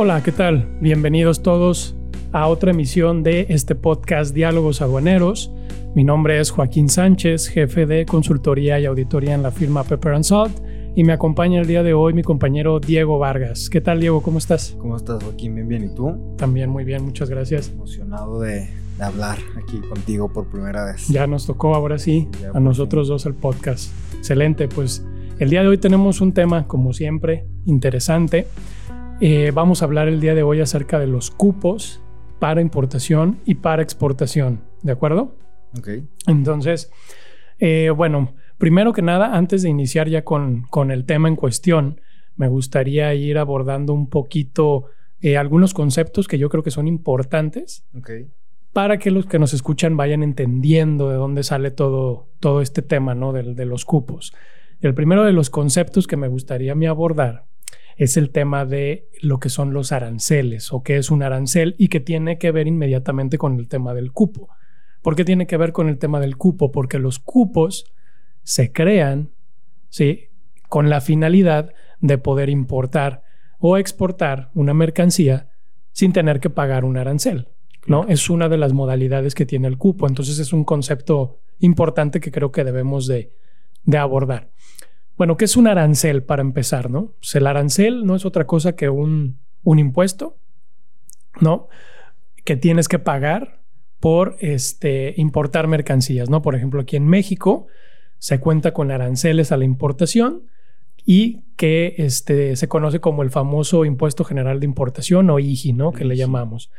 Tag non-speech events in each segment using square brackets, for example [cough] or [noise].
Hola, ¿qué tal? Bienvenidos todos a otra emisión de este podcast Diálogos Aduaneros. Mi nombre es Joaquín Sánchez, jefe de consultoría y auditoría en la firma Pepper Salt y me acompaña el día de hoy mi compañero Diego Vargas. ¿Qué tal, Diego? ¿Cómo estás? ¿Cómo estás, Joaquín? Bien, bien. ¿Y tú? También muy bien, muchas gracias. Emocionado de, hablar aquí contigo por primera vez. Ya nos tocó ahora sí, a nosotros dos el podcast. Excelente, pues el día de hoy tenemos un tema, como siempre, interesante. Eh, vamos a hablar el día de hoy acerca de los cupos para importación y para exportación, ¿de acuerdo? Ok. Entonces, eh, bueno, primero que nada, antes de iniciar ya con, con, el tema en cuestión, me gustaría ir abordando un poquito eh, algunos conceptos que yo creo que son importantes okay. para que los que nos escuchan vayan entendiendo de dónde sale todo, todo este tema ¿no? de, de los cupos. El primero de los conceptos que me gustaría me abordar es el tema de lo que son los aranceles o qué es un arancel y que tiene que ver inmediatamente con el tema del cupo. ¿Por qué tiene que ver con el tema del cupo? Porque los cupos se crean ¿sí? con la finalidad de poder importar o exportar una mercancía sin tener que pagar un arancel. ¿no? Es una de las modalidades que tiene el cupo. Entonces es un concepto importante que creo que debemos de, de abordar. Bueno, ¿qué es un arancel para empezar? ¿no? Pues el arancel no es otra cosa que un, un impuesto, ¿no? Que tienes que pagar por este, importar mercancías, ¿no? Por ejemplo, aquí en México se cuenta con aranceles a la importación y que este, se conoce como el famoso Impuesto General de Importación o IGI, ¿no? Que le llamamos.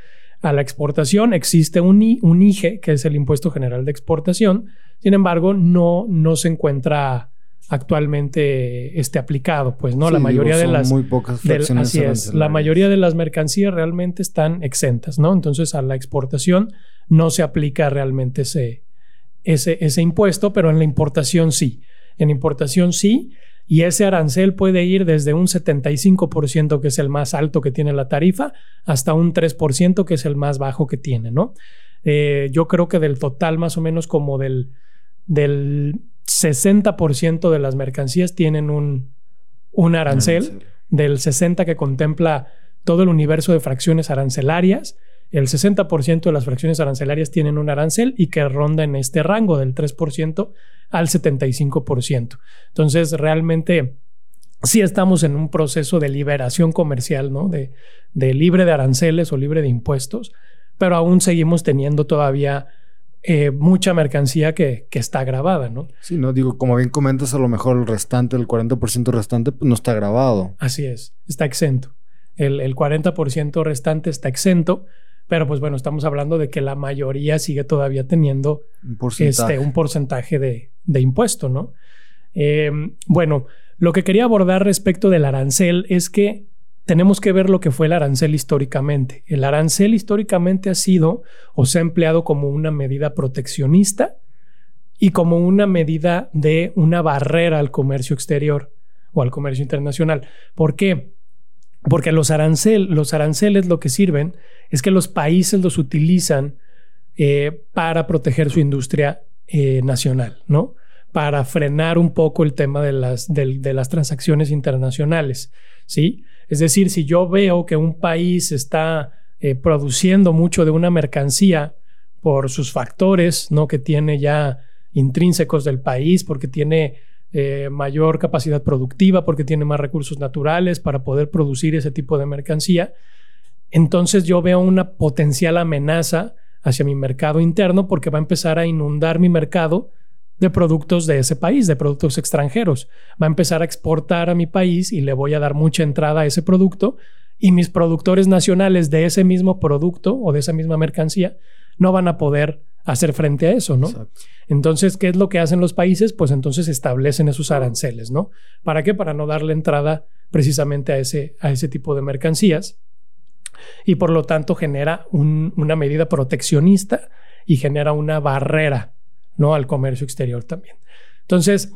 A la exportación existe un, un IGE, que es el Impuesto General de Exportación. Sin embargo, no, no se encuentra actualmente esté aplicado, pues no, sí, la mayoría digo, de las muy pocas fracciones así es, la mayoría de las mercancías realmente están exentas, ¿no? Entonces a la exportación no se aplica realmente ese, ese, ese impuesto, pero en la importación sí. En importación sí, y ese arancel puede ir desde un 75%, que es el más alto que tiene la tarifa, hasta un 3%, que es el más bajo que tiene, ¿no? Eh, yo creo que del total, más o menos como del, del 60% de las mercancías tienen un, un arancel, arancel, del 60% que contempla todo el universo de fracciones arancelarias. El 60% de las fracciones arancelarias tienen un arancel y que ronda en este rango del 3% al 75%. Entonces, realmente sí estamos en un proceso de liberación comercial, ¿no? De, de libre de aranceles o libre de impuestos, pero aún seguimos teniendo todavía eh, mucha mercancía que, que, está grabada, ¿no? Sí, no, digo, como bien comentas, a lo mejor el restante, el 40% restante, pues no está grabado. Así es, está exento. El, el 40% restante está exento, pero pues bueno, estamos hablando de que la mayoría sigue todavía teniendo un porcentaje, este, un porcentaje de, de impuesto, ¿no? Eh, bueno, lo que quería abordar respecto del arancel es que tenemos que ver lo que fue el arancel históricamente. El arancel históricamente ha sido o se ha empleado como una medida proteccionista y como una medida de una barrera al comercio exterior o al comercio internacional. ¿Por qué? Porque los, arancel, los aranceles lo que sirven es que los países los utilizan eh, para proteger su industria eh, nacional, ¿no? Para frenar un poco el tema de las, de, de las transacciones internacionales, ¿sí? Es decir, si yo veo que un país está eh, produciendo mucho de una mercancía por sus factores, ¿no? Que tiene ya intrínsecos del país, porque tiene eh, mayor capacidad productiva, porque tiene más recursos naturales para poder producir ese tipo de mercancía, entonces yo veo una potencial amenaza hacia mi mercado interno porque va a empezar a inundar mi mercado de productos de ese país, de productos extranjeros. Va a empezar a exportar a mi país y le voy a dar mucha entrada a ese producto y mis productores nacionales de ese mismo producto o de esa misma mercancía no van a poder hacer frente a eso, ¿no? Exacto. Entonces, ¿qué es lo que hacen los países? Pues entonces establecen esos aranceles, ¿no? ¿Para qué? Para no darle entrada precisamente a ese, a ese tipo de mercancías y por lo tanto genera un, una medida proteccionista y genera una barrera ¿no? al comercio exterior también. Entonces,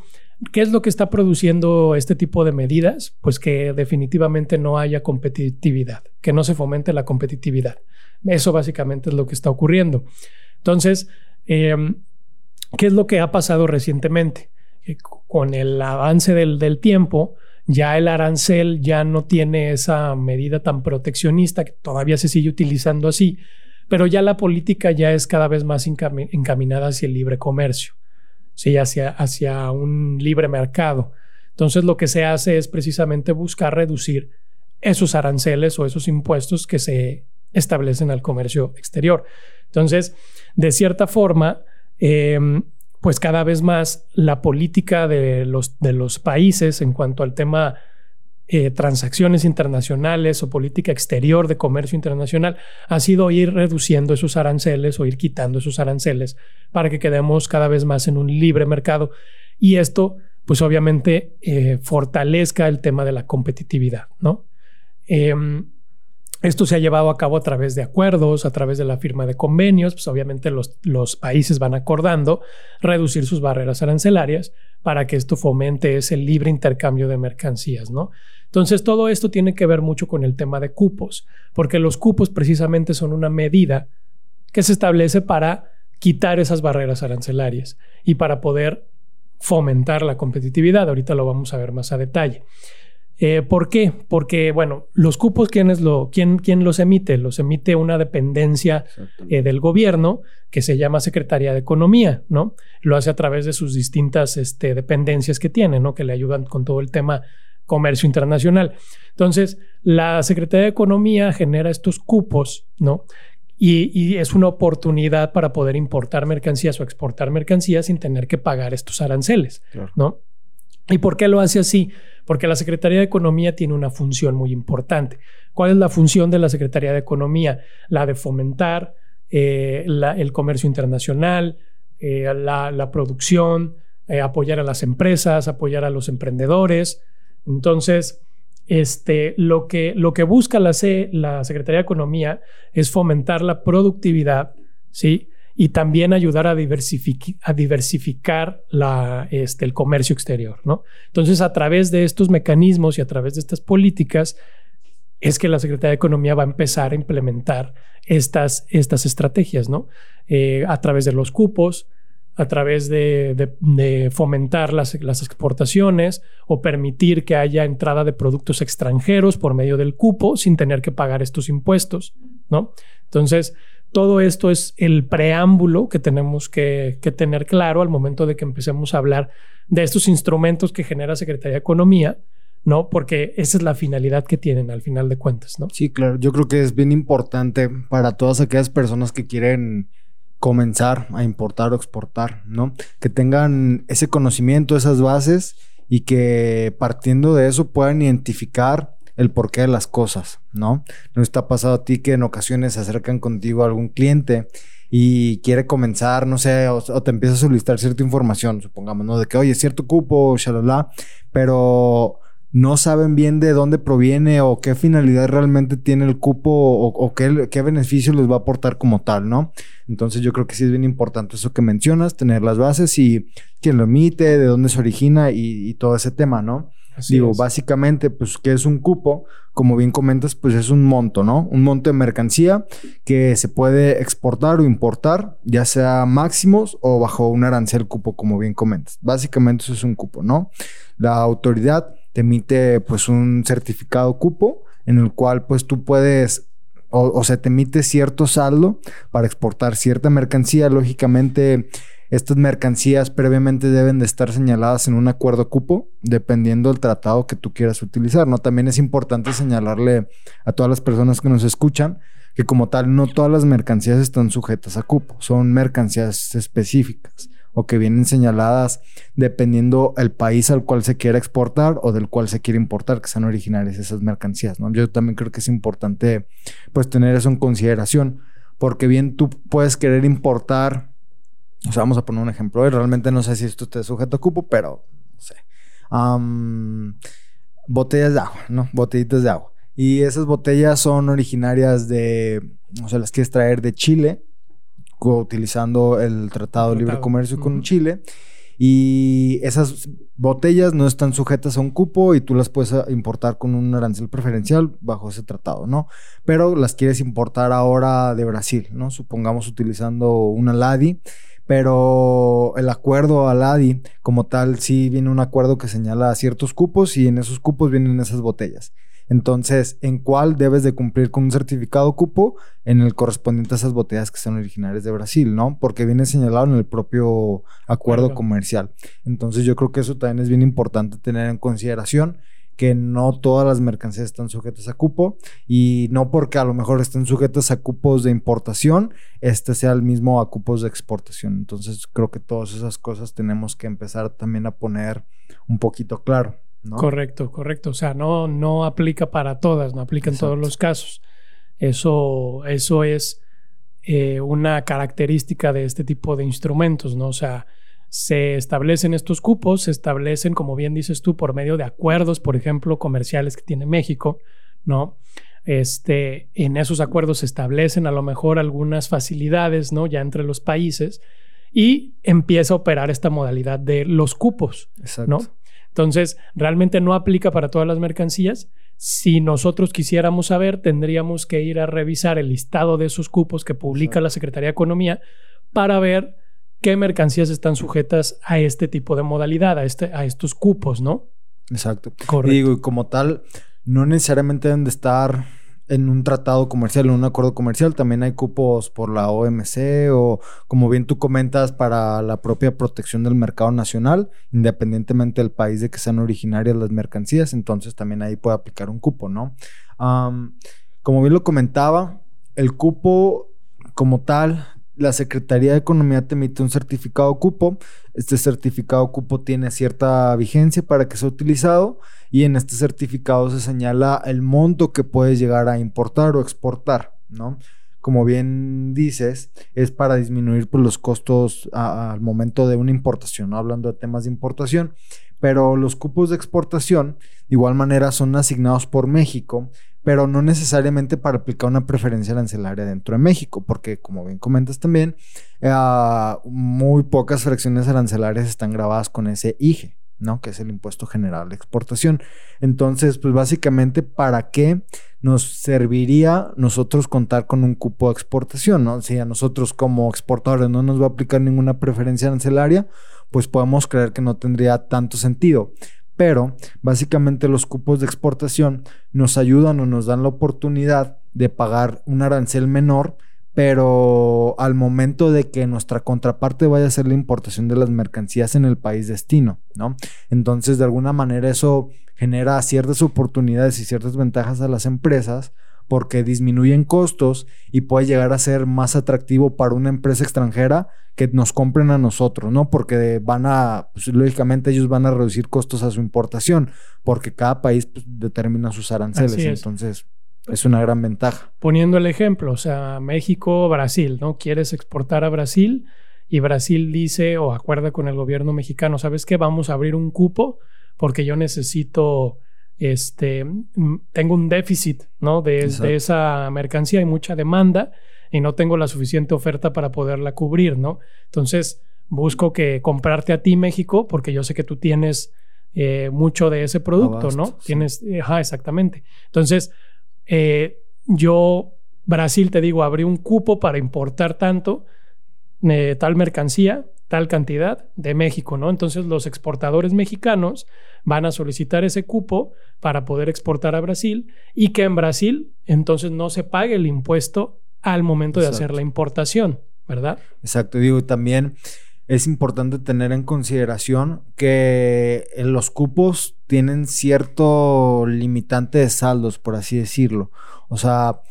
¿qué es lo que está produciendo este tipo de medidas? Pues que definitivamente no haya competitividad, que no se fomente la competitividad. Eso básicamente es lo que está ocurriendo. Entonces, eh, ¿qué es lo que ha pasado recientemente? Con el avance del, del tiempo, Ya el arancel ya no tiene esa medida tan proteccionista, que todavía se sigue utilizando así, pero ya la política ya es cada vez más encaminada hacia el libre comercio, ¿sí? hacia, hacia un libre mercado. Entonces lo que se hace es precisamente buscar reducir esos aranceles o esos impuestos que se establecen al comercio exterior. Entonces, de cierta forma, em, pues cada vez más la política de los, de los países en cuanto al tema eh, transacciones internacionales o política exterior de comercio internacional ha sido ir reduciendo esos aranceles o ir quitando esos aranceles para que quedemos cada vez más en un libre mercado. Y esto, pues obviamente, eh, fortalezca el tema de la competitividad, ¿no? Em, esto se ha llevado a cabo a través de acuerdos, a través de la firma de convenios, pues obviamente los, los, países van acordando reducir sus barreras arancelarias para que esto fomente ese libre intercambio de mercancías, ¿no? Entonces todo esto tiene que ver mucho con el tema de cupos, porque los cupos precisamente son una medida que se establece para quitar esas barreras arancelarias y para poder fomentar la competitividad. Ahorita lo vamos a ver más a detalle. Eh, ¿Por qué? Porque, bueno, los cupos, ¿quién, lo, quién, quién los emite? Los emite una dependencia eh, del gobierno que se llama Secretaría de Economía, ¿no? Lo hace a través de sus distintas este, dependencias que tiene, ¿no? Que le ayudan con todo el tema comercio internacional. Entonces, la Secretaría de Economía genera estos cupos, ¿no? Y, es una oportunidad para poder importar mercancías o exportar mercancías sin tener que pagar estos aranceles, ¿no? ¿Y por qué lo hace así? Porque la Secretaría de Economía tiene una función muy importante. ¿Cuál es la función de la Secretaría de Economía? La de fomentar eh, el comercio internacional, eh, la, producción, eh, apoyar a las empresas, apoyar a los emprendedores. Entonces, este, lo, que, lo que busca la, la Secretaría de Economía es fomentar la productividad, ¿sí? Y también ayudar a, diversificar este, el comercio exterior, ¿no? Entonces, a través de estos mecanismos y a través de estas políticas, es que la Secretaría de Economía va a empezar a implementar estas, estrategias, ¿no? Eh, a través de los cupos, a través de, fomentar las, las, exportaciones o permitir que haya entrada de productos extranjeros por medio del cupo sin tener que pagar estos impuestos, ¿no? Entonces, todo esto es el preámbulo que tenemos que, tener claro al momento de que empecemos a hablar de estos instrumentos que genera Secretaría de Economía, ¿no? Porque esa es la finalidad que tienen al final de cuentas, ¿no? Sí, claro. Yo creo que es bien importante para todas aquellas personas que quieren comenzar a importar o exportar, ¿no? Que tengan ese conocimiento, esas bases y que partiendo de eso puedan identificar el porqué de las cosas, ¿no? ¿No está pasado a ti que en ocasiones se acercan contigo algún cliente y quiere comenzar, no sé, o, te empieza a solicitar cierta información, supongamos, ¿no? De que, oye, cierto cupo, shalala, pero no saben bien de dónde proviene o qué finalidad realmente tiene el cupo o, qué, beneficio les va a aportar como tal, ¿no? Entonces yo creo que sí es bien importante eso que mencionas, tener las bases y quién lo emite, de dónde se origina y todo ese tema, ¿no? Digo, básicamente, pues, ¿qué es un cupo? Como bien comentas, pues es un monto, ¿no? Un monto de mercancía que se puede exportar o importar, ya sea máximos o bajo un arancel cupo, como bien comentas. Básicamente eso es un cupo, ¿no? La autoridad te emite, pues, un certificado cupo en el cual, pues, tú puedes o, se te emite cierto saldo para exportar cierta mercancía, lógicamente estas mercancías previamente deben de estar señaladas en un acuerdo cupo, dependiendo del tratado que tú quieras utilizar, ¿no? También es importante señalarle a todas las personas que nos escuchan que como tal no todas las mercancías están sujetas a cupo, son mercancías específicas o que vienen señaladas dependiendo el país al cual se quiera exportar o del cual se quiere importar, que sean originales esas mercancías, ¿no? Yo también creo que es importante pues tener eso en consideración, porque bien tú puedes querer importar o sea, vamos a poner un ejemplo. Realmente no sé si esto esté sujeto a cupo, pero no sé. botellas de agua, ¿no? Botellitas de agua. Y esas botellas son originarias de, o sea, las quieres traer de Chile, utilizando el Tratado de Libre Comercio con Chile. Y esas botellas no están sujetas a un cupo y tú las puedes ah, importar con un arancel preferencial bajo ese tratado, ¿no? Pero las quieres importar ahora de Brasil, ¿no? Supongamos utilizando una LADI Pero el acuerdo al ADI, como tal, sí viene un acuerdo que señala ciertos cupos y en esos cupos vienen esas botellas. Entonces, ¿en cuál debes de cumplir con un certificado cupo? En el correspondiente a esas botellas que son originarias de Brasil, ¿no? Porque viene señalado en el propio acuerdo comercial. Entonces, yo creo que eso también es bien importante tener en consideración que no todas las mercancías están sujetas a cupo y no porque a lo mejor estén sujetas a cupos de importación, este sea el mismo a cupos de exportación. Entonces creo que todas esas cosas tenemos que empezar también a poner un poquito claro. Correcto, correcto. O sea, no, no aplica para todas, no aplica en todos los casos. Eso, eso es eh, una característica de este tipo de instrumentos, ¿no? O sea, se establecen estos cupos, se establecen, como bien dices tú, por medio de acuerdos, por ejemplo, comerciales que tiene México, ¿no? Este, en esos acuerdos se establecen a lo mejor algunas facilidades, ¿no? Ya entre los países y empieza a operar esta modalidad de los cupos, ¿no? Entonces, realmente no aplica para todas las mercancías. Si nosotros quisiéramos saber, tendríamos que ir a revisar el listado de esos cupos que publica la Secretaría de Economía para ver qué mercancías están sujetas a este tipo de modalidad, a, este, a estos cupos, ¿no? Exacto. Correcto. Y digo, como tal, no necesariamente deben de estar en un tratado comercial, en un acuerdo comercial, también hay cupos por la OMC o como bien tú comentas para la propia protección del mercado nacional, independientemente del país de que sean originarias las mercancías, entonces también ahí puede aplicar un cupo, ¿no? como bien lo comentaba, el cupo como tal la Secretaría de Economía te emite un certificado cupo. Este certificado cupo tiene cierta vigencia para que sea utilizado y en este certificado se señala el monto que puedes llegar a importar o exportar, ¿no? Como bien dices, es para disminuir pues, los costos al momento de una importación, ¿no? Hablando de temas de importación, pero los cupos de exportación de igual manera son asignados por México pero no necesariamente para aplicar una preferencia arancelaria dentro de México, porque como bien comentas también, eh, muy pocas fracciones arancelarias están grabadas con ese IGE, ¿no? Que es el impuesto general de exportación. Entonces, pues básicamente, ¿para qué nos serviría nosotros contar con un cupo de exportación, ¿no? Si a nosotros como exportadores no nos va a aplicar ninguna preferencia arancelaria, pues podemos creer que no tendría tanto sentido. Pero básicamente los cupos de exportación nos ayudan o nos dan la oportunidad de pagar un arancel menor, pero al momento de que nuestra contraparte vaya a hacer la importación de las mercancías en el país destino, ¿no? Entonces, de alguna manera eso genera ciertas oportunidades y ciertas ventajas a las empresas porque disminuyen costos y puede llegar a ser más atractivo para una empresa extranjera que nos compren a nosotros, ¿no? Porque van a, pues, lógicamente ellos van a reducir costos a su importación, porque cada país pues, determina sus aranceles, entonces es una gran ventaja. Poniendo el ejemplo, o sea, México, Brasil, ¿no? Quieres exportar a Brasil y Brasil dice o acuerda con el gobierno mexicano, ¿sabes qué? Vamos a abrir un cupo porque yo necesito este, tengo un déficit, ¿no? De, de, esa mercancía, hay mucha demanda y no tengo la suficiente oferta para poderla cubrir, ¿no? Entonces, busco que comprarte a ti, México, porque yo sé que tú tienes eh, mucho de ese producto, ¿no? Tienes, ajá, exactamente. Entonces, eh, yo, Brasil, te digo, abrí un cupo para importar tanto, eh, tal mercancía, tal cantidad de México, ¿no? Entonces los exportadores mexicanos van a solicitar ese cupo para poder exportar a Brasil y que en Brasil entonces no se pague el impuesto al momento de hacer la importación, ¿verdad? Exacto, digo, también es importante tener en consideración que los cupos tienen cierto limitante de saldos, por así decirlo. O sea,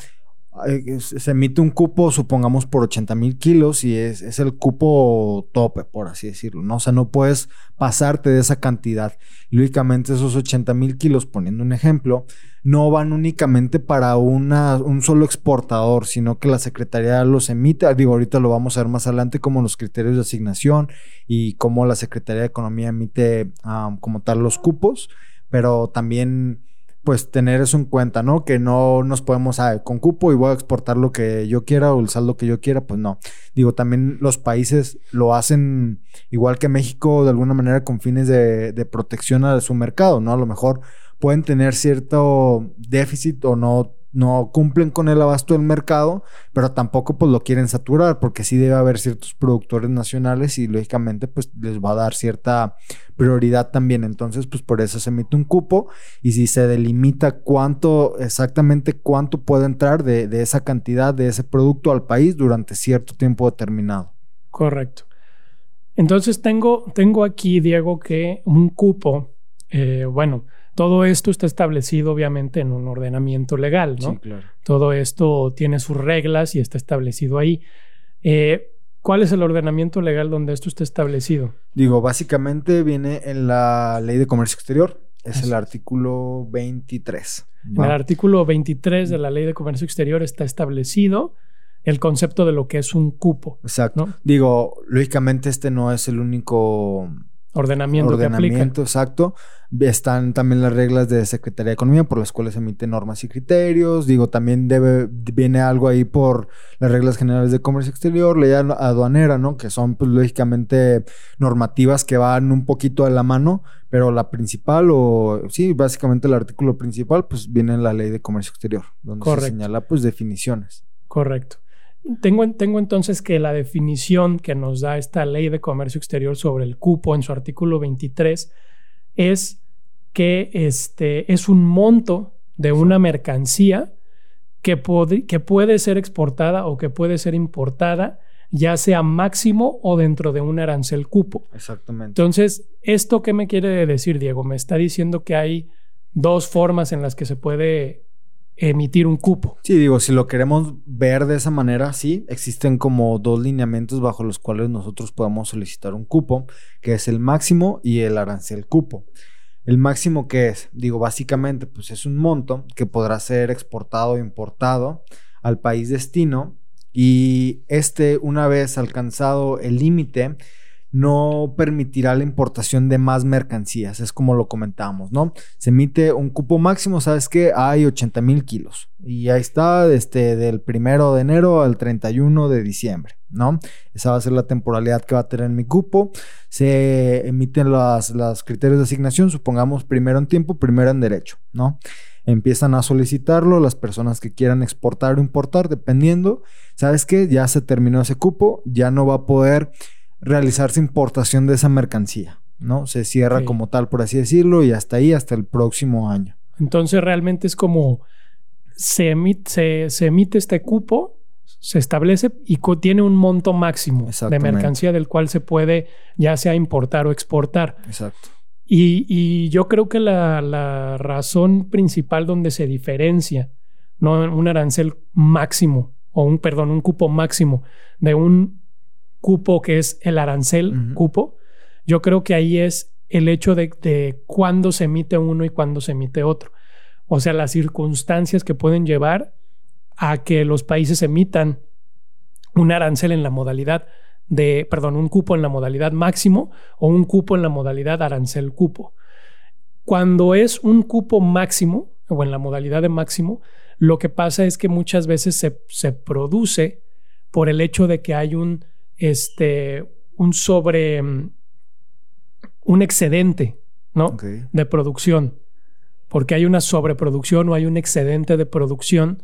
se emite un cupo, supongamos, por 80 mil kilos y es, el cupo tope, por así decirlo, ¿no? O sea, no puedes pasarte de esa cantidad. lógicamente esos 80 mil kilos, poniendo un ejemplo, no van únicamente para una, un solo exportador, sino que la Secretaría los emite. Digo, ahorita lo vamos a ver más adelante como los criterios de asignación y cómo la Secretaría de Economía emite ah, como tal los cupos, pero también pues tener eso en cuenta, ¿no? Que no nos podemos, ah, con cupo y voy a exportar lo que yo quiera o el saldo que yo quiera, pues no. Digo, también los países lo hacen igual que México, de alguna manera con fines de, de protección a su mercado, ¿no? A lo mejor pueden tener cierto déficit o no no cumplen con el abasto del mercado, pero tampoco pues lo quieren saturar porque sí debe haber ciertos productores nacionales y lógicamente pues les va a dar cierta prioridad también. Entonces pues por eso se emite un cupo y si se delimita cuánto, exactamente cuánto puede entrar de, esa cantidad de ese producto al país durante cierto tiempo determinado. Correcto. Entonces tengo, tengo aquí, Diego, que un cupo, eh, bueno, todo esto está establecido obviamente en un ordenamiento legal, ¿no? Sí, claro. Todo esto tiene sus reglas y está establecido ahí. Eh, ¿Cuál es el ordenamiento legal donde esto está establecido? Digo, básicamente viene en la Ley de Comercio Exterior. Es el artículo 23. En el artículo 23 de la Ley de Comercio Exterior está establecido el concepto de lo que es un cupo. Exacto. Digo, lógicamente este no es el único ordenamiento, ordenamiento exacto. Están también las reglas de Secretaría de Economía por las cuales emiten normas y criterios. Digo, también debe, viene algo ahí por las reglas generales de comercio exterior, ley aduanera, ¿no? Que son, pues, lógicamente normativas que van un poquito a la mano, pero la principal, o sí, básicamente el artículo principal, pues viene en la ley de comercio exterior, donde se señala, pues, definiciones. Correcto. Tengo, tengo, entonces que la definición que nos da esta ley de comercio exterior sobre el cupo en su artículo 23 es que este, es un monto de una mercancía que, que puede ser exportada o que puede ser importada, ya sea máximo o dentro de un arancel cupo. Exactamente. Entonces, ¿esto qué me quiere decir, Diego? Me está diciendo que hay dos formas en las que se puede emitir un cupo. Sí, digo, si lo queremos ver de esa manera, sí, existen como dos lineamientos bajo los cuales nosotros podemos solicitar un cupo, que es el máximo y el arancel cupo. El máximo que es, digo, básicamente, pues es un monto que podrá ser exportado o importado al país destino y este, una vez alcanzado el límite, no permitirá la importación de más mercancías, es como lo comentábamos, ¿no? Se emite un cupo máximo, ¿sabes qué? Hay 80 mil kilos y ahí está este, del primero de enero al 31 de diciembre, ¿no? Esa va a ser la temporalidad que va a tener mi cupo. Se emiten los criterios de asignación, supongamos primero en tiempo, primero en derecho, ¿no? Empiezan a solicitarlo las personas que quieran exportar o importar, dependiendo, ¿sabes qué? Ya se terminó ese cupo, ya no va a poder realizarse importación de esa mercancía, ¿no? Se cierra como tal, por así decirlo, y hasta ahí, hasta el próximo año. Entonces realmente es como se emite, se, emite este cupo, se establece y tiene un monto máximo de mercancía del cual se puede ya sea importar o exportar. Exacto. Y, yo creo que la, la, razón principal donde se diferencia, no un arancel máximo o un, perdón, un cupo máximo de un cupo que es el arancel cupo, yo creo que ahí es el hecho de, de cuándo se emite uno y cuándo se emite otro. O sea, las circunstancias que pueden llevar a que los países emitan un arancel en la modalidad de, perdón, un cupo en la modalidad máximo o un cupo en la modalidad arancel cupo. Cuando es un cupo máximo o en la modalidad de máximo, lo que pasa es que muchas veces se, se produce por el hecho de que hay un este, un sobre, mm, un excedente, ¿no? De producción, porque hay una sobreproducción o hay un excedente de producción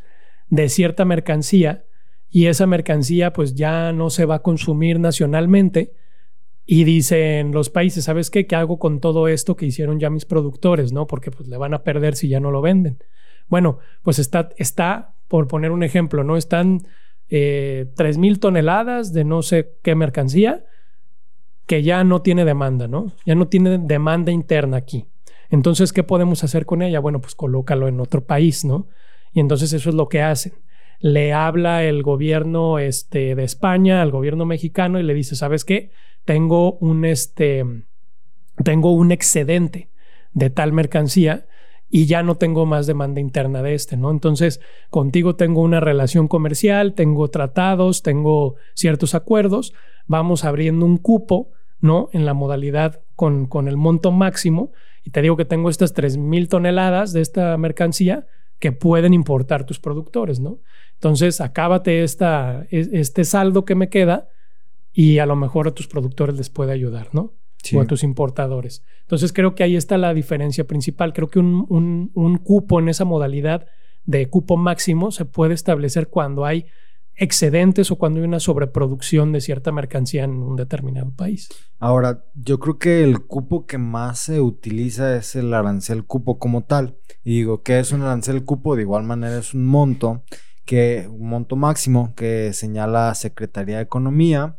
de cierta mercancía y esa mercancía pues ya no se va a consumir nacionalmente y dicen los países, ¿sabes qué? ¿Qué hago con todo esto que hicieron ya mis productores, no? Porque pues le van a perder si ya no lo venden. Bueno, pues está, está, por poner un ejemplo, ¿no? Están eh, mil toneladas de no sé qué mercancía que ya no tiene demanda, ¿no? Ya no tiene demanda interna aquí. Entonces, ¿qué podemos hacer con ella? Bueno, pues colócalo en otro país, ¿no? Y entonces eso es lo que hacen. Le habla el gobierno este, de España al gobierno mexicano y le dice, ¿sabes qué? Tengo un, este, tengo un excedente de tal mercancía y ya no tengo más demanda interna de este, ¿no? Entonces, contigo tengo una relación comercial, tengo tratados, tengo ciertos acuerdos, vamos abriendo un cupo, ¿no? En la modalidad con, con el monto máximo y te digo que tengo estas 3.000 toneladas de esta mercancía que pueden importar tus productores, ¿no? Entonces, acábate esta, este saldo que me queda y a lo mejor a tus productores les puede ayudar, ¿no? O a tus importadores. Entonces creo que ahí está la diferencia principal. Creo que un, un, un cupo en esa modalidad de cupo máximo se puede establecer cuando hay excedentes o cuando hay una sobreproducción de cierta mercancía en un determinado país. Ahora, yo creo que el cupo que más se utiliza es el arancel cupo como tal. Y digo, ¿qué es un arancel cupo? De igual manera es un monto que un monto máximo que señala Secretaría de Economía,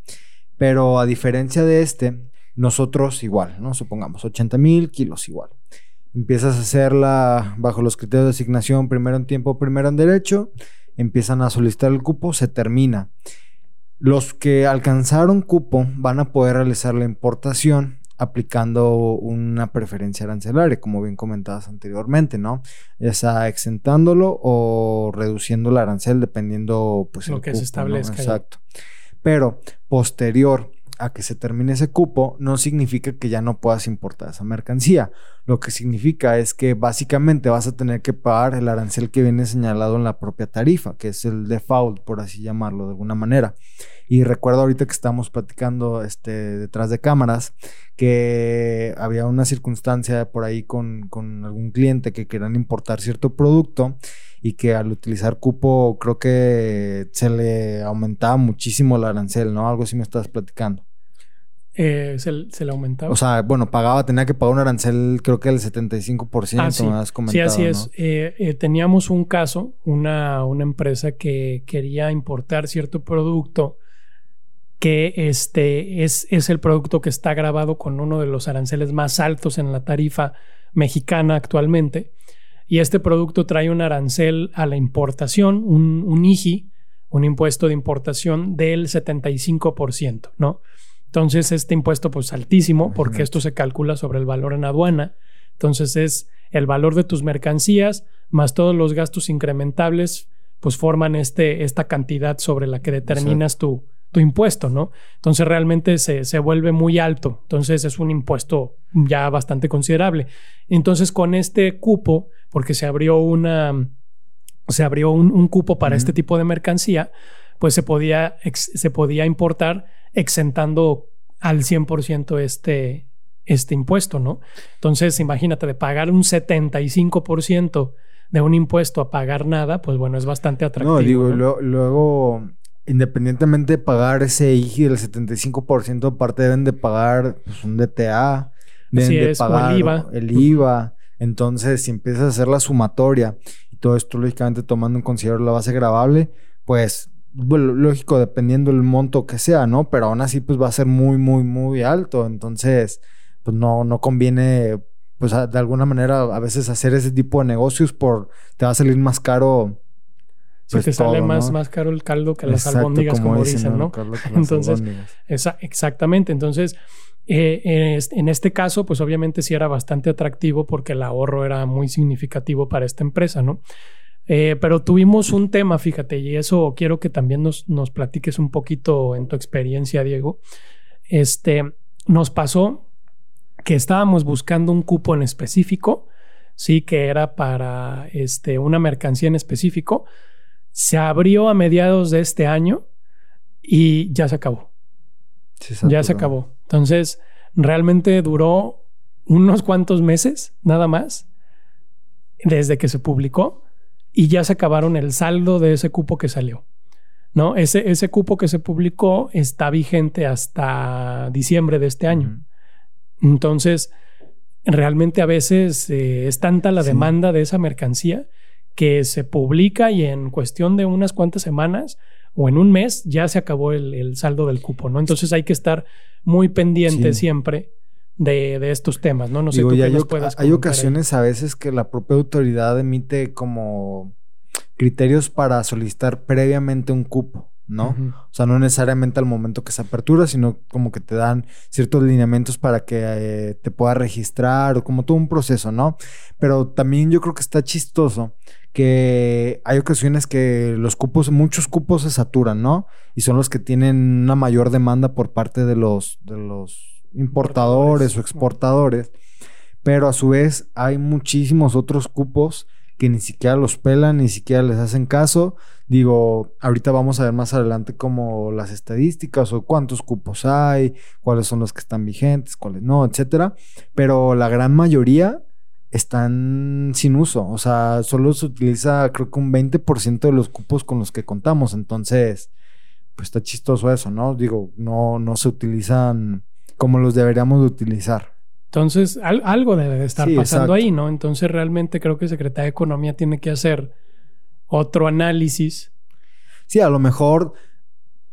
pero a diferencia de este, nosotros igual, ¿no? Supongamos 80 mil kilos igual. Empiezas a hacerla bajo los criterios de asignación primero en tiempo, primero en derecho empiezan a solicitar el cupo, se termina. Los que alcanzaron cupo van a poder realizar la importación aplicando una preferencia arancelaria, como bien comentabas anteriormente, ¿no? Ya sea exentándolo o reduciendo el arancel dependiendo pues lo que se establezca. Exacto. Pero posterior a que se termine ese cupo no significa que ya no puedas importar esa mercancía. Lo que significa es que básicamente vas a tener que pagar el arancel que viene señalado en la propia tarifa, que es el default, por así llamarlo de alguna manera. Y recuerdo ahorita que estamos platicando este, detrás de cámaras que había una circunstancia por ahí con, con algún cliente que querían importar cierto producto y que al utilizar cupo creo que se le aumentaba muchísimo el arancel, ¿no? Algo así me estás platicando. Eh, se, le aumentaba. O sea, bueno, pagaba, tenía que pagar un arancel, creo que el 75%, ah, sí. me has comentado. Sí, así es. Eh, eh, teníamos un caso, una, una empresa que quería importar cierto producto que este es, es el producto que está grabado con uno de los aranceles más altos en la tarifa mexicana actualmente. Y este producto trae un arancel a la importación, un, un IGI, un impuesto de importación del 75%, ¿no? Entonces, este impuesto, pues altísimo, porque esto se calcula sobre el valor en aduana. Entonces, es el valor de tus mercancías más todos los gastos incrementables, pues forman este, esta cantidad sobre la que determinas tu, tu, impuesto, ¿no? Entonces, realmente se, se vuelve muy alto. Entonces, es un impuesto ya bastante considerable. Entonces, con este cupo, porque se abrió una, se abrió un, cupo para este tipo de mercancía, pues se podía, se podía importar exentando al 100% este, este impuesto, ¿no? Entonces, imagínate, de pagar un 75% de un impuesto a pagar nada, pues bueno, es bastante atractivo. No, digo, Luego, independientemente de pagar ese IGI del 75%, aparte deben de pagar pues, un DTA, deben de pagar el IVA. el IVA. Entonces, si empiezas a hacer la sumatoria y todo esto, lógicamente tomando en consideración la base grabable, pues bueno, lógico, dependiendo del monto que sea, ¿no? Pero aún así, pues va a ser muy, muy, muy alto. Entonces, pues no, no conviene, pues de alguna manera, a veces hacer ese tipo de negocios por, te va a salir más caro. Pues, te sale más, más caro el caldo que las albóndigas, como, dicen, ¿no? [laughs] Entonces, exactamente. Entonces, eh, en este caso, pues obviamente sí era bastante atractivo porque el ahorro era muy significativo para esta empresa, ¿no? Eh, pero tuvimos un tema, fíjate, y eso quiero que también nos, nos platiques un poquito en tu experiencia, Diego. Este, nos pasó que estábamos buscando un cupo en específico, sí, que era para este, una mercancía en específico. Se abrió a mediados de este año y ya se acabó. ya se acabó. Entonces, realmente duró unos cuantos meses, nada más, desde que se publicó y ya se acabaron el saldo de ese cupo que salió. ¿no? Ese, ese cupo que se publicó está vigente hasta diciembre de este año. Entonces, realmente a veces eh, es tanta la demanda de esa mercancía que se publica y en cuestión de unas cuantas semanas o en un mes ya se acabó el, saldo del cupo, ¿no? Entonces hay que estar muy pendiente siempre de, estos temas, ¿no? No sé tú hay, hay ocasiones a veces que la propia autoridad emite como criterios para solicitar previamente un cupo, ¿no? O sea, no necesariamente al momento que se apertura, sino como que te dan ciertos lineamientos para que eh, te pueda registrar o como todo un proceso, ¿no? Pero también yo creo que está chistoso que hay ocasiones que los cupos, muchos cupos se saturan, ¿no? Y son los que tienen una mayor demanda por parte de los, de los importadores o exportadores, pero a su vez hay muchísimos otros cupos que ni siquiera los pelan, ni siquiera les hacen caso. Digo, ahorita vamos a ver más adelante como las estadísticas o cuántos cupos hay, cuáles son los que están vigentes, cuáles no, etcétera. Pero la gran mayoría están sin uso. O sea, solo se utiliza creo que un 20% de los cupos con los que contamos. Entonces, pues está chistoso eso, ¿no? Digo, no, no se utilizan como los deberíamos de utilizar. Entonces, algo debe de estar pasando ahí, ¿no? Entonces, realmente creo que Secretaría de Economía tiene que hacer otro análisis. Sí, a lo mejor,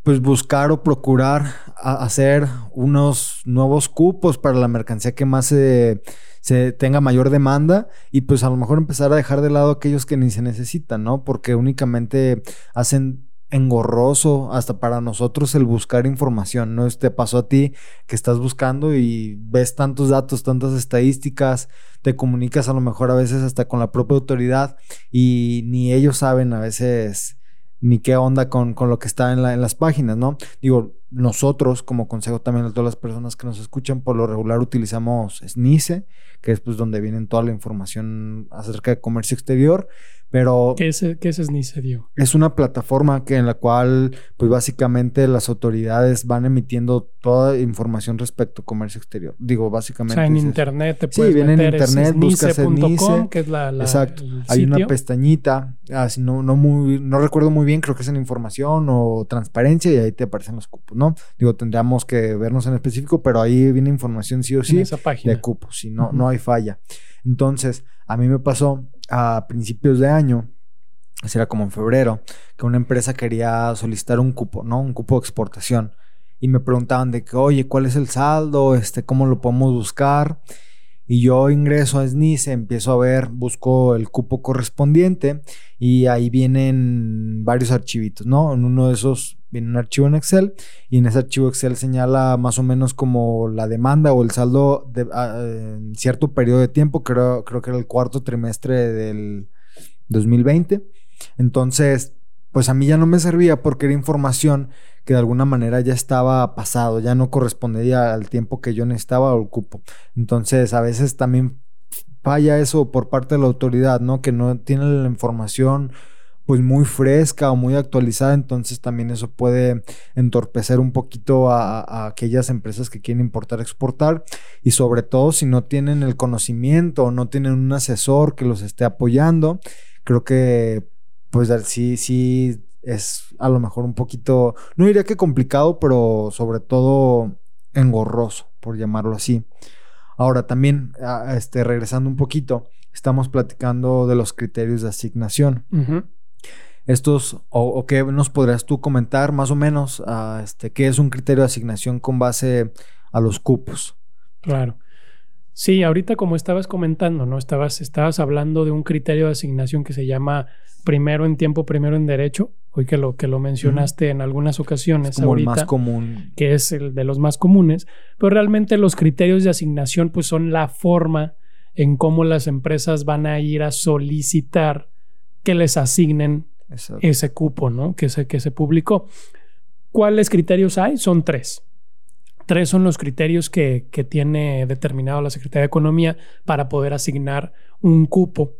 pues buscar o procurar hacer unos nuevos cupos para la mercancía que más se se tenga mayor demanda y pues a lo mejor empezar a dejar de lado aquellos que ni se necesitan, ¿no? Porque únicamente hacen engorroso hasta para nosotros el buscar información, ¿no? Te pasó a ti que estás buscando y ves tantos datos, tantas estadísticas, te comunicas a lo mejor a veces hasta con la propia autoridad y ni ellos saben a veces ni qué onda con, con lo que está en, en las páginas, ¿no? Digo, nosotros como consejo también a todas las personas que nos escuchan, por lo regular utilizamos SNICE, que es pues donde vienen toda la información acerca de comercio exterior. Pero... ¿Qué es, qué es SNICE, Diego? Es una plataforma que en la cual, pues básicamente las autoridades van emitiendo toda información respecto a comercio exterior. Digo, básicamente... O sea, en internet te puedes Sí, viene en internet, buscas SNICE. que es la... Exacto. Hay una pestañita, así no, no, muy, no recuerdo muy bien, creo que es en información o transparencia y ahí te aparecen los cupos, ¿no? Digo, tendríamos que vernos en específico, pero ahí viene información sí o sí esa página. de cupos, si no, no hay falla. Entonces, a mí me pasó a principios de año, así era como en febrero, que una empresa quería solicitar un cupo, ¿no? Un cupo de exportación. Y me preguntaban de que, oye, ¿cuál es el saldo? Este, ¿Cómo lo podemos buscar? Y yo ingreso a SNICE, empiezo a ver, busco el cupo correspondiente y ahí vienen varios archivitos, ¿no? En uno de esos viene un archivo en Excel y en ese archivo Excel señala más o menos como la demanda o el saldo de, ah, en cierto periodo de tiempo, creo, creo que era el cuarto trimestre del 2020. Entonces, pues a mí ya no me servía porque era información que de alguna manera ya estaba pasado, ya no correspondía al tiempo que yo necesitaba o cupo. Entonces, a veces también falla eso por parte de la autoridad, ¿no? Que no tiene la información pues muy fresca o muy actualizada, entonces también eso puede entorpecer un poquito a, aquellas empresas que quieren importar, exportar y sobre todo si no tienen el conocimiento o no tienen un asesor que los esté apoyando, creo que pues sí, sí es a lo mejor un poquito, no diría que complicado, pero sobre todo engorroso, por llamarlo así. Ahora también, este, regresando un poquito, estamos platicando de los criterios de asignación. Estos, o, qué nos podrías tú comentar más o menos, este, qué es un criterio de asignación con base a los cupos. Claro. Sí, ahorita como estabas comentando, ¿no? Estabas, estabas hablando de un criterio de asignación que se llama primero en tiempo, primero en derecho. Hoy que lo, que lo mencionaste en algunas ocasiones. como el más común. Que es el de los más comunes. Pero realmente los criterios de asignación, pues son la forma en cómo las empresas van a ir a solicitar que les asignen ese cupo, ¿no? Que se, que se publicó. ¿Cuáles criterios hay? Son tres. Tres son los criterios que, tiene determinado la Secretaría de Economía para poder asignar un cupo.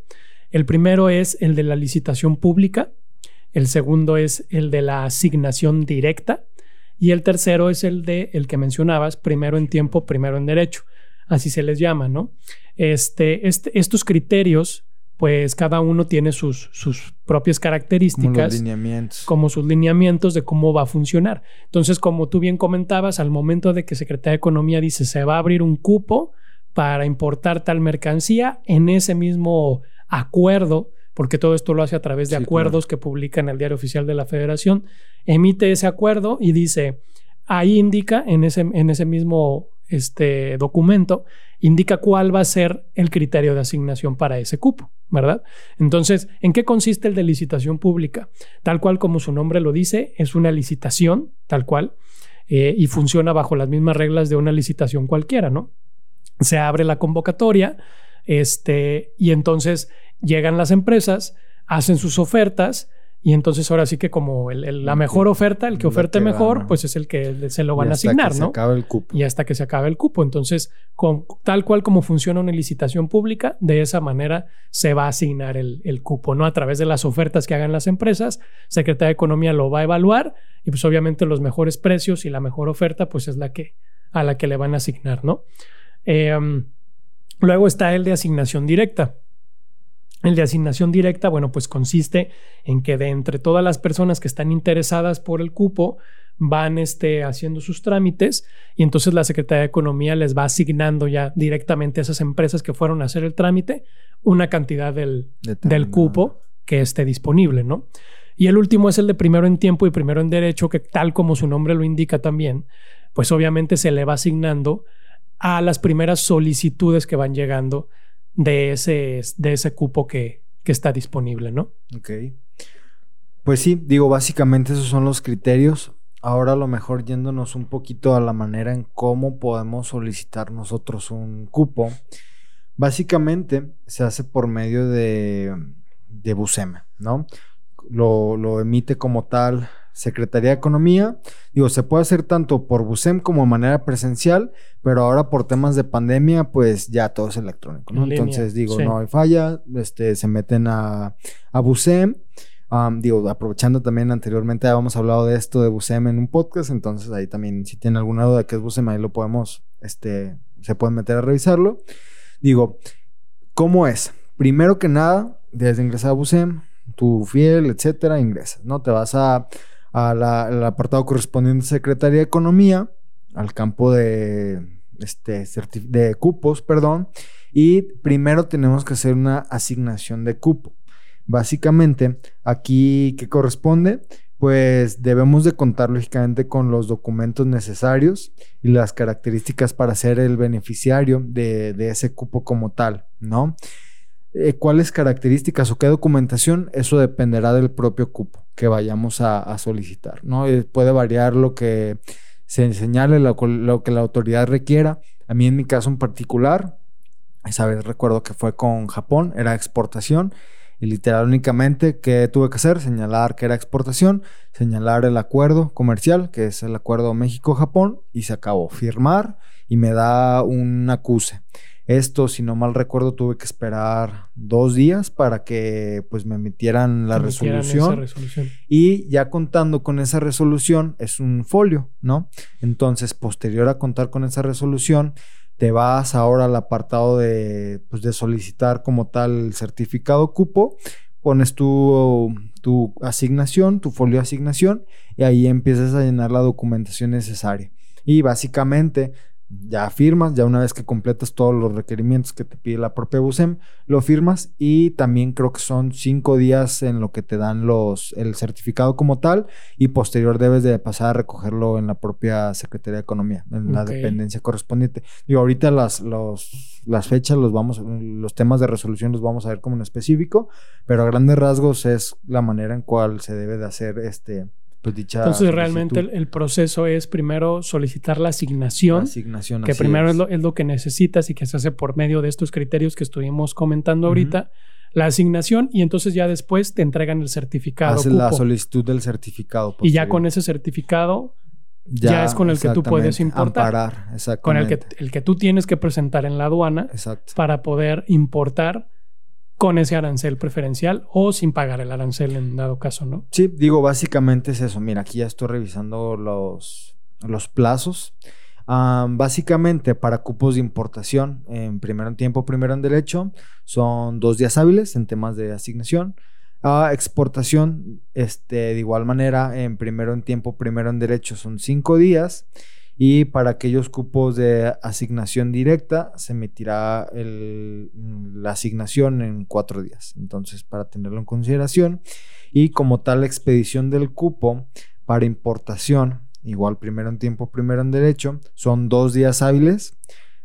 El primero es el de la licitación pública, el segundo es el de la asignación directa y el tercero es el de el que mencionabas, primero en tiempo, primero en derecho. Así se les llama, ¿no? Este, este estos criterios pues cada uno tiene sus, sus propias características. Como, lineamientos. como sus lineamientos de cómo va a funcionar. Entonces, como tú bien comentabas, al momento de que Secretaría de Economía dice se va a abrir un cupo para importar tal mercancía, en ese mismo acuerdo, porque todo esto lo hace a través de acuerdos que publica en el Diario Oficial de la Federación, emite ese acuerdo y dice, ahí indica en ese, en ese mismo este documento indica cuál va a ser el criterio de asignación para ese cupo, ¿verdad? Entonces, ¿en qué consiste el de licitación pública? Tal cual como su nombre lo dice, es una licitación, tal cual, eh, y funciona bajo las mismas reglas de una licitación cualquiera, ¿no? Se abre la convocatoria, este, y entonces llegan las empresas, hacen sus ofertas, Y entonces ahora sí que como la mejor oferta, el que oferte mejor, pues es el que se lo van a asignar, ¿no? Se acaba el cupo. Y hasta que se acabe el cupo. Entonces, con, tal cual como funciona una licitación pública, de esa manera se va a asignar el, el, cupo, ¿no? A través de las ofertas que hagan las empresas, Secretaría de Economía lo va a evaluar y pues obviamente los mejores precios y la mejor oferta, pues es la que a la que le van a asignar, ¿no? Em, luego está el de asignación directa. El de asignación directa, bueno, pues consiste en que de entre todas las personas que están interesadas por el cupo, van este, haciendo sus trámites y entonces la Secretaría de Economía les va asignando ya directamente a esas empresas que fueron a hacer el trámite una cantidad del, del cupo que esté disponible, ¿no? Y el último es el de primero en tiempo y primero en derecho, que tal como su nombre lo indica también, pues obviamente se le va asignando a las primeras solicitudes que van llegando de ese, de ese cupo que, que está disponible, ¿no? Ok. Pues sí, digo, básicamente esos son los criterios. Ahora a lo mejor yéndonos un poquito a la manera en cómo podemos solicitar nosotros un cupo. Básicamente se hace por medio de, de Busema, ¿no? Lo, lo emite como tal Secretaría de Economía. Digo, se puede hacer tanto por BUSEM como de manera presencial, pero ahora por temas de pandemia, pues ya todo es electrónico, ¿no? Entonces, digo, no hay falla, este, se meten a, a BUSEM. digo, aprovechando también anteriormente habíamos hablado de esto de BUSEM en un podcast, entonces ahí también si tienen alguna duda de qué es BUSEM, ahí lo podemos, este, se pueden meter a revisarlo. Digo, ¿cómo es? Primero que nada, desde ingresar a BUSEM, tu fiel, etcétera, ingresas, ¿no? Te vas a al apartado correspondiente Secretaría de Economía, al campo de, este, de cupos, perdón, y primero tenemos que hacer una asignación de cupo. Básicamente, aquí, ¿qué corresponde? Pues debemos de contar lógicamente con los documentos necesarios y las características para ser el beneficiario de, de ese cupo como tal, ¿no? Eh, cuáles características o qué documentación, eso dependerá del propio cupo que vayamos a, solicitar, ¿no? Eh, puede variar lo que se señale, lo, que la autoridad requiera. A mí en mi caso en particular, esa vez recuerdo que fue con Japón, era exportación. Y literal únicamente que tuve que hacer, señalar que era exportación, señalar el acuerdo comercial, que es el acuerdo México-Japón, y se acabó. Firmar y me da un acuse. Esto, si no mal recuerdo, tuve que esperar dos días para que pues me emitieran la resolución. Y ya contando con esa resolución es un folio, ¿no? Entonces, posterior a contar con esa resolución, te vas ahora al apartado de, pues, de solicitar como tal el certificado cupo, pones tu, tu asignación, tu folio de asignación, y ahí empiezas a llenar la documentación necesaria. Y básicamente ya firmas, ya una vez que completas todos los requerimientos que te pide la propia BUSEM, lo firmas y también creo que son cinco días en lo que te dan los, el certificado como tal y posterior debes de pasar a recogerlo en la propia Secretaría de Economía, en la dependencia correspondiente. Digo, ahorita las, los, las fechas, los, vamos, los temas de resolución los vamos a ver como en específico, pero a grandes rasgos es la manera en cual se debe de hacer este pues, Entonces realmente el, proceso es primero solicitar la asignación, asignación que primero es. lo, que necesitas y que se hace por medio de estos criterios que estuvimos comentando ahorita, la asignación y entonces ya después te entregan el certificado. Haces la solicitud del certificado. Y ya con ese certificado ya, es con el que tú puedes importar. Amparar, Con el que, el que tú tienes que presentar en la aduana para poder importar con ese arancel preferencial o sin pagar el arancel en dado caso, ¿no? Sí, digo, básicamente es eso. Mira, aquí ya estoy revisando los, los plazos. básicamente, para cupos de importación, en primero en tiempo, primero en derecho, son dos días hábiles en temas de asignación. A exportación, este, de igual manera, en primero en tiempo, primero en derecho, son cinco días. Y para aquellos cupos de asignación directa se emitirá la asignación en cuatro días. Entonces, para tenerlo en consideración. Y como tal, la expedición del cupo para importación, igual primero en tiempo, primero en derecho, son dos días hábiles.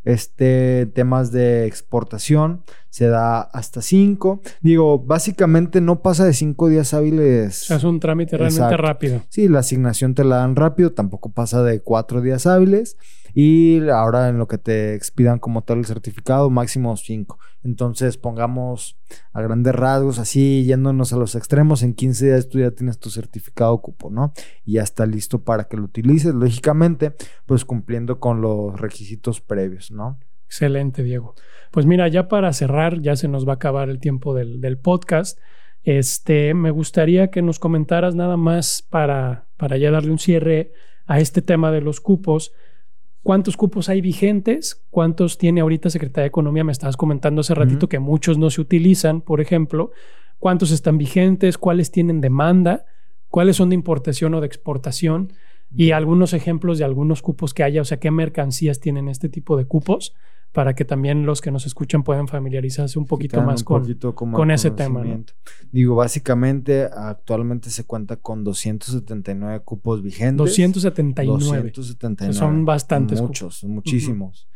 Este, temas de exportación se da hasta cinco. Digo, básicamente no pasa de cinco días hábiles. Es un trámite realmente Exacto. rápido. Sí, la asignación te la dan rápido, tampoco pasa de cuatro días hábiles. Y ahora en lo que te expidan como tal el certificado, máximo cinco. Entonces, pongamos a grandes rasgos, así yéndonos a los extremos, en 15 días tú ya tienes tu certificado cupo, ¿no? Y ya está listo para que lo utilices, lógicamente, pues cumpliendo con los requisitos previos, ¿no? Excelente, Diego. Pues mira, ya para cerrar, ya se nos va a acabar el tiempo del, del podcast. Este, me gustaría que nos comentaras nada más para, para ya darle un cierre a este tema de los cupos. ¿Cuántos cupos hay vigentes? ¿Cuántos tiene ahorita Secretaría de Economía? Me estabas comentando hace ratito que muchos no se utilizan, por ejemplo. ¿Cuántos están vigentes? ¿Cuáles tienen demanda? ¿Cuáles son de importación o de exportación? Y algunos ejemplos de algunos cupos que haya, o sea, qué mercancías tienen este tipo de cupos para que también los que nos escuchan puedan familiarizarse un poquito más un con, poquito con ese tema. Digo, básicamente actualmente se cuenta con 279 cupos vigentes. 279. 279. Son bastantes Muchos, muchísimos.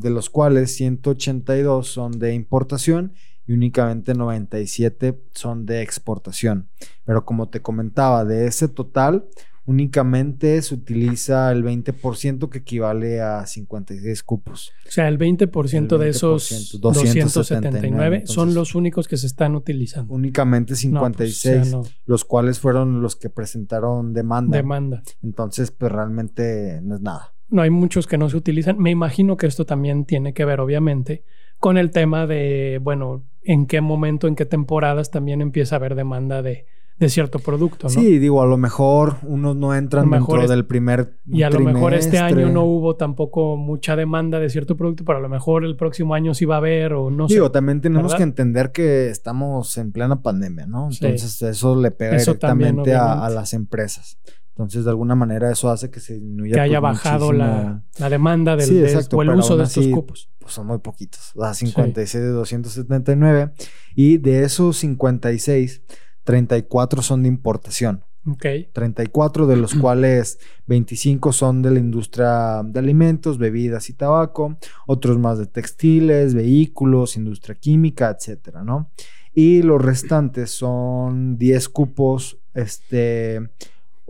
De los cuales 182 son de importación y únicamente 97 son de exportación. Pero como te comentaba, de ese total, únicamente se utiliza el 20% que equivale a 56 cupos. O sea, el 20%, El de esos 20%, 279 son entonces- los únicos que se están utilizando. Únicamente No, pues, 56, o sea, no. los cuales fueron los que presentaron demanda. Demanda. Entonces, pues realmente no es nada. No hay muchos que no se utilizan. Me imagino que esto también tiene que ver, obviamente, con el tema de, bueno, en qué momento, en qué temporadas también empieza a haber demanda de, de cierto producto, ¿no? Sí, digo, a lo mejor unos no entran A dentro es- del primer Y a lo mejor este año no hubo tampoco mucha demanda de cierto producto, pero a lo mejor el próximo año sí va a haber o no Digo, sé. también tenemos ¿verdad? que entender que estamos en plena pandemia, ¿no? Sí. Entonces eso le pega Eso también, directamente a, a las empresas. Entonces, de alguna manera eso hace que se disminuya. Que haya pues, bajado la, la demanda del, Sí, de- exacto, o el uso de estos cupos. Pues son muy poquitos. Sea, 56 de 279. Y de esos 56, 34 son de importación. Ok. 34 de los [clears throat] cuales 25 son de la industria de alimentos, bebidas y tabaco, otros más de textiles, vehículos, industria química, etcétera, ¿no? Y los restantes son 10 cupos, este,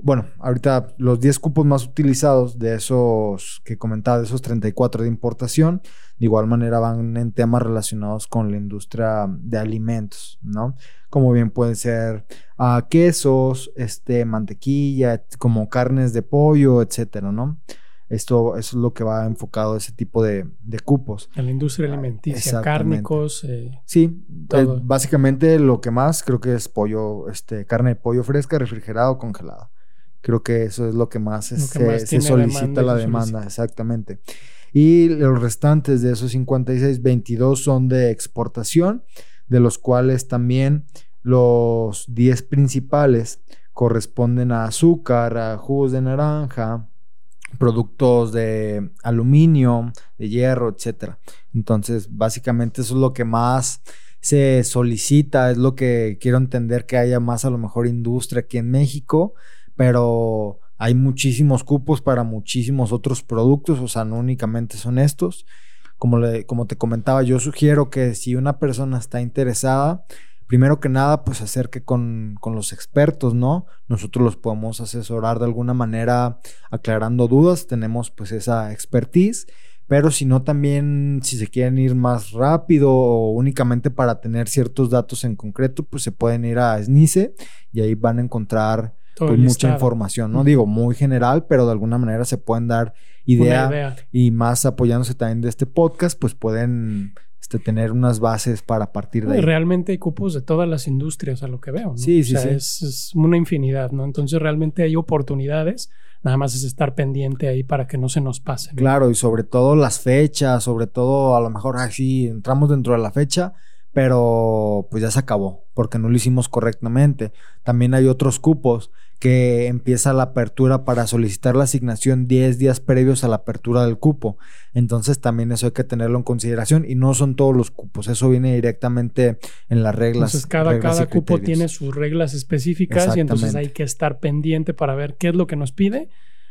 bueno, ahorita los 10 cupos más utilizados de esos que comentaba, de esos 34 de importación, de igual manera van en temas relacionados con la industria de alimentos, ¿no? Como bien pueden ser ah, quesos, este, mantequilla, como carnes de pollo, etcétera, ¿no? Esto eso es lo que va enfocado a ese tipo de, de cupos. En la industria alimenticia, Exactamente. cárnicos. eh, Sí, Todo. eh, básicamente lo que más creo que es pollo, este, carne de pollo fresca, refrigerada o congelada. Creo que eso es lo que más, Lo que este, más se solicita demanda la demanda, exactamente. Y los restantes de esos 56, 22 son de exportación, de los cuales también los 10 principales corresponden a azúcar, a jugos de naranja, productos de aluminio, de hierro, etcétera. Entonces, básicamente eso es lo que más se solicita, es lo que quiero entender que haya más a lo mejor industria aquí en México, pero hay muchísimos cupos para muchísimos otros productos, o sea, no únicamente son estos. Como, le- como te comentaba, yo sugiero que si una persona está interesada, primero que nada, pues acerque con, con los expertos, ¿no? Nosotros los podemos asesorar de alguna manera aclarando dudas, tenemos pues esa expertise, pero si no también, si se quieren ir más rápido o únicamente para tener ciertos datos en concreto, pues se pueden ir a SNICE y ahí van a encontrar todo pues, mucha información, ¿no? Ujú. Digo, muy general, pero de alguna manera se pueden dar idea, idea. y más apoyándose también de este podcast, pues pueden este, tener unas bases para partir de ahí. Realmente hay cupos de todas las industrias, a lo que veo. ¿no? Sí, sí, o sea, sí. Es, es una infinidad, ¿no? Entonces realmente hay oportunidades. Nada más es estar pendiente ahí para que no se nos pase. ¿no? Claro, y sobre todo las fechas, sobre todo a lo mejor, ay, sí, entramos dentro de la fecha, pero pues ya se acabó, porque no lo hicimos correctamente. También hay otros cupos que empieza la apertura para solicitar la asignación 10 días previos a la apertura del cupo. Entonces también eso hay que tenerlo en consideración y no son todos los cupos, eso viene directamente en las reglas. Entonces cada, reglas cada cupo tiene sus reglas específicas y entonces hay que estar pendiente para ver qué es lo que nos pide.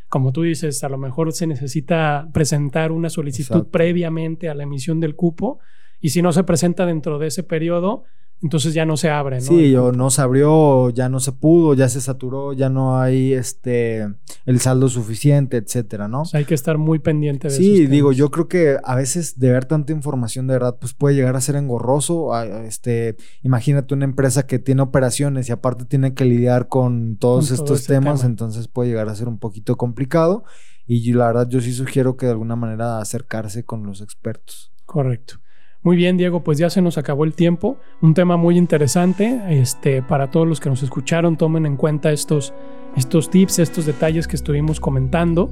Como tú dices, a lo mejor se necesita presentar una solicitud Exacto. previamente a la emisión del cupo Y si no se presenta dentro de ese periodo, entonces ya no se abre, ¿no? Sí, o no se abrió, ya no se pudo, ya se saturó, ya no hay este el saldo suficiente, etcétera, ¿no? O sea, hay que estar muy pendiente de eso. Sí, digo, yo creo que a veces de ver tanta información de verdad, pues puede llegar a ser engorroso. Este, imagínate una empresa que tiene operaciones y aparte tiene que lidiar con todos estos temas, entonces puede llegar a ser un poquito complicado. Y la verdad, yo sí sugiero que de alguna manera acercarse con los expertos. Correcto. Muy bien, Diego, pues ya se nos acabó el tiempo. Un tema muy interesante. Este, para todos los que nos escucharon, tomen en cuenta estos, estos tips, estos detalles que estuvimos comentando.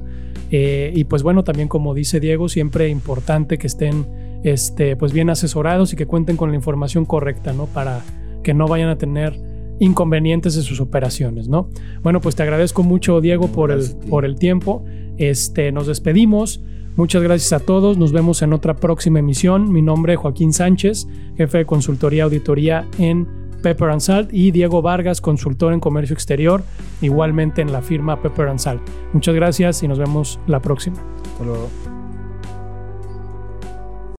Eh, y pues bueno, también como dice Diego, siempre importante que estén este, pues bien asesorados y que cuenten con la información correcta, ¿no? Para que no vayan a tener inconvenientes en sus operaciones, ¿no? Bueno, pues te agradezco mucho, Diego, por el, por el tiempo. Este, nos despedimos. Muchas gracias a todos. Nos vemos en otra próxima emisión. Mi nombre es Joaquín Sánchez, jefe de consultoría auditoría en Pepper and Salt y Diego Vargas, consultor en comercio exterior, igualmente en la firma Pepper and Salt. Muchas gracias y nos vemos la próxima. Hasta luego.